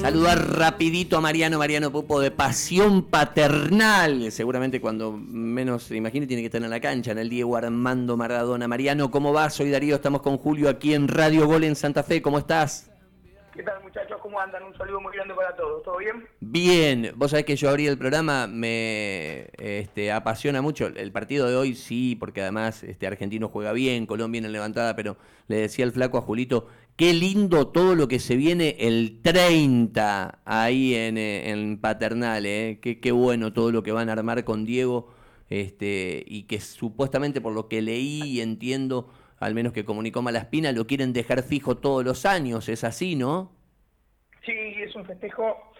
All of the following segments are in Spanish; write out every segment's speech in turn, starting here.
Saludar rapidito a Mariano, Mariano Pupo de Pasión Paternal. Seguramente cuando menos se imagine tiene que estar en la cancha, en el Diego Armando Maradona. Mariano, ¿cómo vas? Soy Darío, estamos con Julio aquí en Radio Gol en Santa Fe. ¿Cómo estás? ¿Qué tal muchachos? ¿Cómo andan? Un saludo muy grande para todos. ¿Todo bien? Bien. Vos sabés que yo abrí el programa, me este, apasiona mucho. El partido de hoy sí, porque además este, Argentino juega bien, Colombia en levantada, pero le decía el flaco a Julito, qué lindo todo lo que se viene el 30 ahí en, eh, en Paternal, ¿eh? Qué, qué bueno todo lo que van a armar con Diego. Este, y que supuestamente por lo que leí y entiendo al menos que comunicó Malaspina, lo quieren dejar fijo todos los años, ¿es así, no? Sí, es un festejo,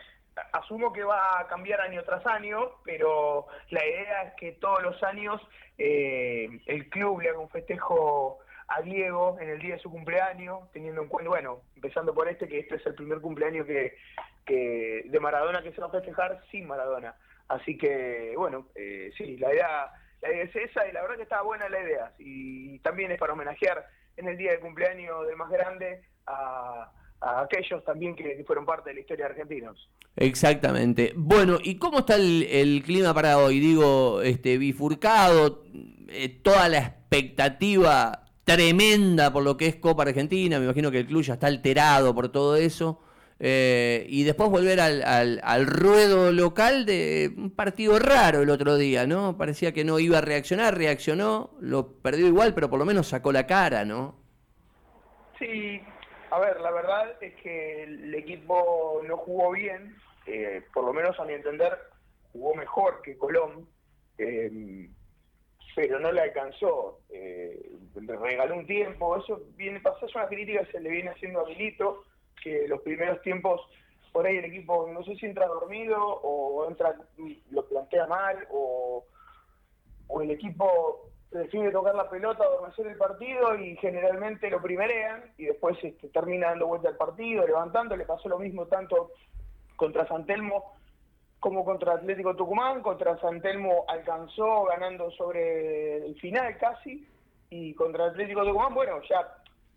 asumo que va a cambiar año tras año, pero la idea es que todos los años eh, el club le haga un festejo a Diego en el día de su cumpleaños, teniendo en cuenta, bueno, empezando por este, que este es el primer cumpleaños que, que de Maradona que se va a festejar sin Maradona. Así que, bueno, eh, sí, la idea la idea es esa y la verdad que estaba buena la idea. Y también es para homenajear en el día de cumpleaños del más grande a, aquellos también que fueron parte de la historia de argentinos. Exactamente. Bueno, ¿y cómo está el, clima para hoy? Digo, este bifurcado, eh, toda la expectativa tremenda por lo que es Copa Argentina, me imagino que el club ya está alterado por todo eso. Eh, y después volver al, al, ruedo local de un partido raro el otro día, ¿no? Parecía que no iba a reaccionar, reaccionó, lo perdió igual, pero por lo menos sacó la cara, ¿no? Sí, a ver, la verdad es que el equipo no jugó bien, eh, por lo menos a mi entender jugó mejor que Colón, eh, pero no le alcanzó, le regaló un tiempo, eso viene, pasó, es una crítica que se le viene haciendo a Milito, que los primeros tiempos por ahí el equipo no sé si entra dormido o entra lo plantea mal o, o el equipo decide tocar la pelota o el partido y generalmente lo primerean y después este, termina dando vuelta al partido, levantando, le pasó lo mismo tanto contra Santelmo como contra Atlético Tucumán, contra Santelmo alcanzó ganando sobre el final casi y contra Atlético Tucumán, bueno, ya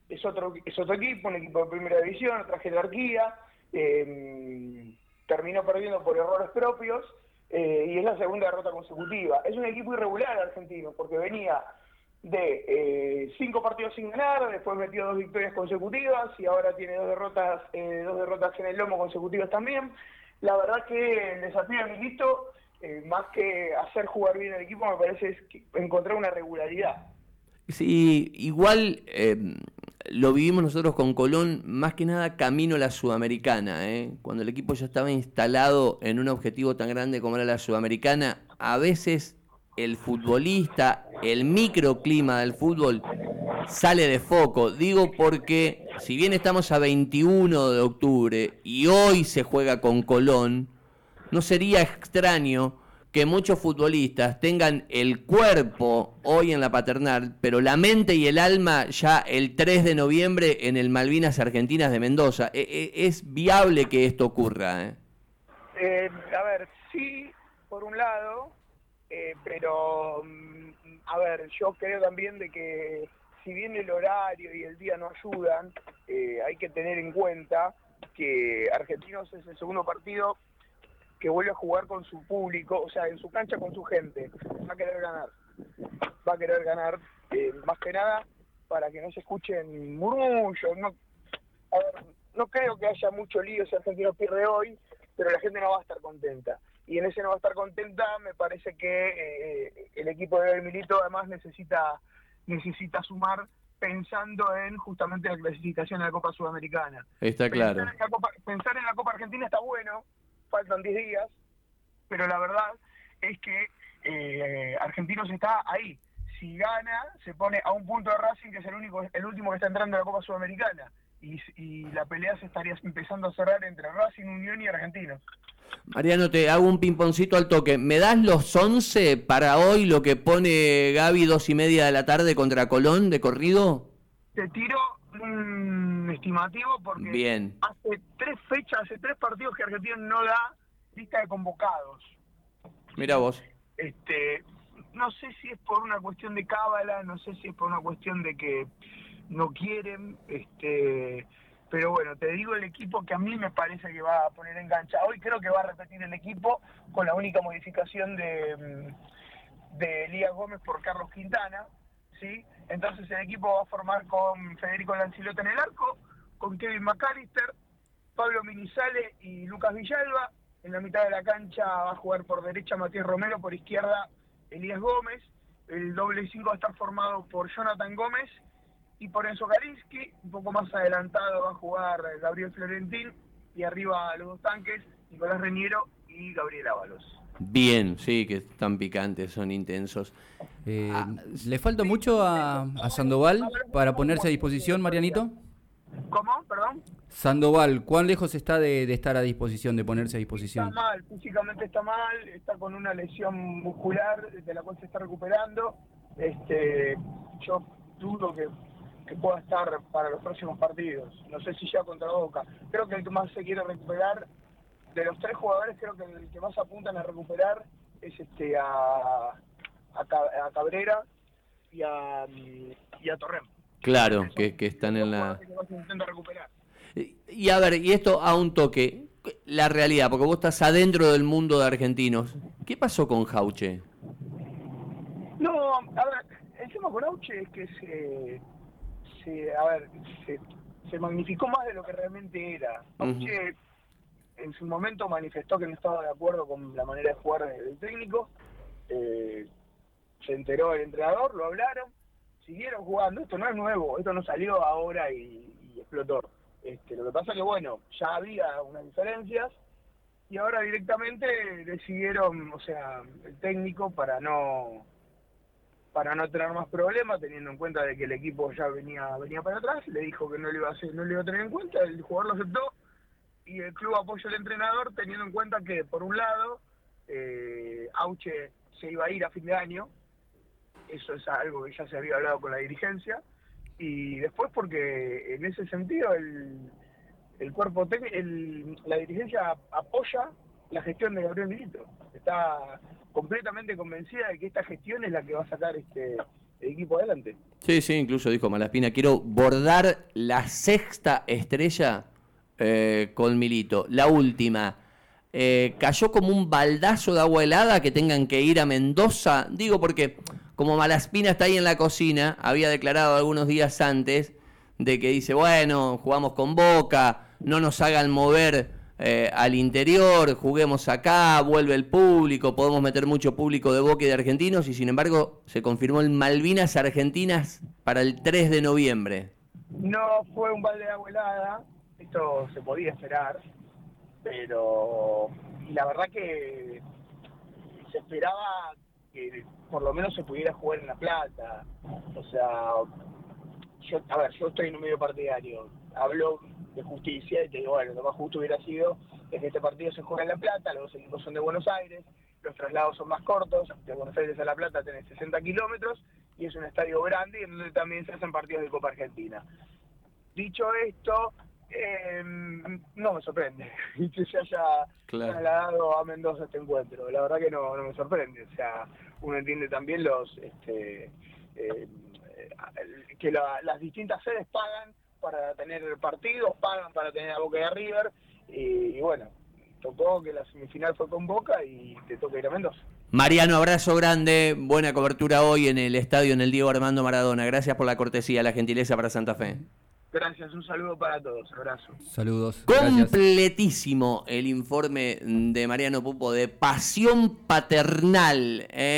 es otro, es otro equipo, un equipo de primera división, otra jerarquía, eh, terminó perdiendo por errores propios eh, y es la segunda derrota consecutiva. Es un equipo irregular argentino, porque venía de eh, cinco partidos sin ganar, después metió dos victorias consecutivas y ahora tiene dos derrotas, dos derrotas en el lomo consecutivas también. La verdad que el desafío de Milito, más que hacer jugar bien el equipo, me parece es encontrar una regularidad. Sí, igual lo vivimos nosotros con Colón, más que nada camino a la Sudamericana. ¿eh? Cuando el equipo ya estaba instalado en un objetivo tan grande como era la Sudamericana, a veces el futbolista, el microclima del fútbol sale de foco. Digo porque si bien estamos a 21 de octubre y hoy se juega con Colón, no sería extraño que muchos futbolistas tengan el cuerpo hoy en la paternal, pero la mente y el alma ya el 3 de noviembre en el Malvinas Argentinas de Mendoza. E, e, ¿Es viable que esto ocurra? Eh? Eh, a ver, sí, por un lado, eh, pero mm, a ver, yo creo también de que si bien el horario y el día no ayudan, hay que tener en cuenta que Argentinos es el segundo partido que vuelve a jugar con su público, o sea, en su cancha con su gente. Va a querer ganar. Va a querer ganar, eh, más que nada, para que no se escuchen murmullos. No, a ver, no creo que haya mucho lío si Argentino pierde hoy, pero la gente no va a estar contenta. Y en ese no va a estar contenta, me parece que eh, el equipo de Milito además necesita, necesita sumar pensando en justamente la clasificación de la Copa Sudamericana. Está claro. pensar en la Copa Argentina está bueno, faltan 10 días, pero la verdad es que eh, Argentinos está ahí. Si gana, se pone a un punto de Racing, que es el único, el último que está entrando a la Copa Sudamericana. Y, la pelea se estaría empezando a cerrar entre Racing, Unión y Argentinos. Mariano, te hago un pimponcito al toque. ¿Me das los 11 para hoy, lo que pone Gaby dos y media de la tarde contra Colón de corrido? Te tiro un estimativo porque Bien. hace tres fechas, hace tres partidos que Argentina no da lista de convocados. Mira vos. Este, no sé si es por una cuestión de cábala, no sé si es por una cuestión de que no quieren, este, pero bueno, te digo el equipo que a mí me parece que va a poner engancha. Hoy creo que va a repetir el equipo con la única modificación de, mm, de Elías Gómez por Carlos Quintana, ¿sí? Entonces el equipo va a formar con Federico Lancilota en el arco, con Kevin McAllister, Pablo Minizale y Lucas Villalba. En la mitad de la cancha va a jugar por derecha Matías Romero, por izquierda Elías Gómez. El doble 5 va a estar formado por Jonathan Gómez y por Enzo Kalinski. Un poco más adelantado va a jugar Gabriel Florentín y arriba los dos tanques, Nicolás Reñero y Gabriel Ábalos. Bien, sí, que están picantes, son intensos. Eh, ¿Le falta mucho a, Sandoval para ponerse a disposición, Marianito? ¿Cómo? Perdón. Sandoval, ¿cuán lejos está de, estar a disposición, de ponerse a disposición? Está mal, físicamente está mal, está con una lesión muscular de la cual se está recuperando. Este, yo dudo que, que pueda estar para los próximos partidos. No sé si ya contra Boca. Creo que el que más se quiere recuperar de los tres jugadores creo que el que más apuntan a recuperar es este a, a, Cabrera y a, y a Torrem. Claro, que, que, están en la... Y a ver, y esto a un toque, la realidad, porque vos estás adentro del mundo de argentinos. ¿Qué pasó con Jauche? No, a ver, el tema con Jauche es que se, se a ver, se, se magnificó más de lo que realmente era. Jauche en su momento manifestó que no estaba de acuerdo con la manera de jugar del técnico. Eh, se enteró el entrenador, lo hablaron, siguieron jugando. Esto no es nuevo, esto no salió ahora y, explotó. Este, lo que pasa que, bueno, ya había unas diferencias y ahora directamente decidieron, o sea, el técnico para no para no tener más problemas, teniendo en cuenta de que el equipo ya venía venía para atrás, le dijo que no le iba a hacer, no le iba a tener en cuenta, el jugador lo aceptó y el club apoya al entrenador teniendo en cuenta que, por un lado, eh, Auche se iba a ir a fin de año, eso es algo que ya se había hablado con la dirigencia, y después porque en ese sentido el, el cuerpo técnico, la dirigencia apoya la gestión de Gabriel Milito. Está completamente convencida de que esta gestión es la que va a sacar este equipo adelante. Sí, sí, incluso dijo Malaspina, quiero bordar la sexta estrella eh, con Milito. La última, eh, cayó como un baldazo de agua helada que tengan que ir a Mendoza. Digo porque como Malaspina está ahí en la cocina, había declarado algunos días antes de que dice, bueno, jugamos con Boca, no nos hagan mover eh, al interior, juguemos acá, vuelve el público, podemos meter mucho público de Boca de argentinos, y sin embargo se confirmó el Malvinas Argentinas para el 3 de noviembre. No fue un balde de agua helada, esto se podía esperar, pero la verdad que se esperaba que por lo menos se pudiera jugar en La Plata. O sea, yo, a ver, yo estoy en un medio partidario, hablo de justicia y te digo, bueno, lo más justo hubiera sido es que este partido se juega en La Plata, los equipos son de Buenos Aires, los traslados son más cortos, de Buenos Aires a La Plata tenés 60 kilómetros y es un estadio grande y en donde también se hacen partidos de Copa Argentina. Dicho esto, eh, no me sorprende que se haya trasladado a Mendoza este encuentro. La verdad que no, no me sorprende. O sea, uno entiende también los este, eh, que las distintas sedes pagan para tener partidos, pagan para tener a Boca de River. Y, bueno, tocó que la semifinal fue con Boca y te toca ir a Mendoza. Mariano, abrazo grande, buena cobertura hoy en el estadio en el Diego Armando Maradona. Gracias por la cortesía, la gentileza para Santa Fe. Gracias, un saludo para todos, abrazo. Saludos. Completísimo el informe de Mariano Pupo de pasión paternal. Eh.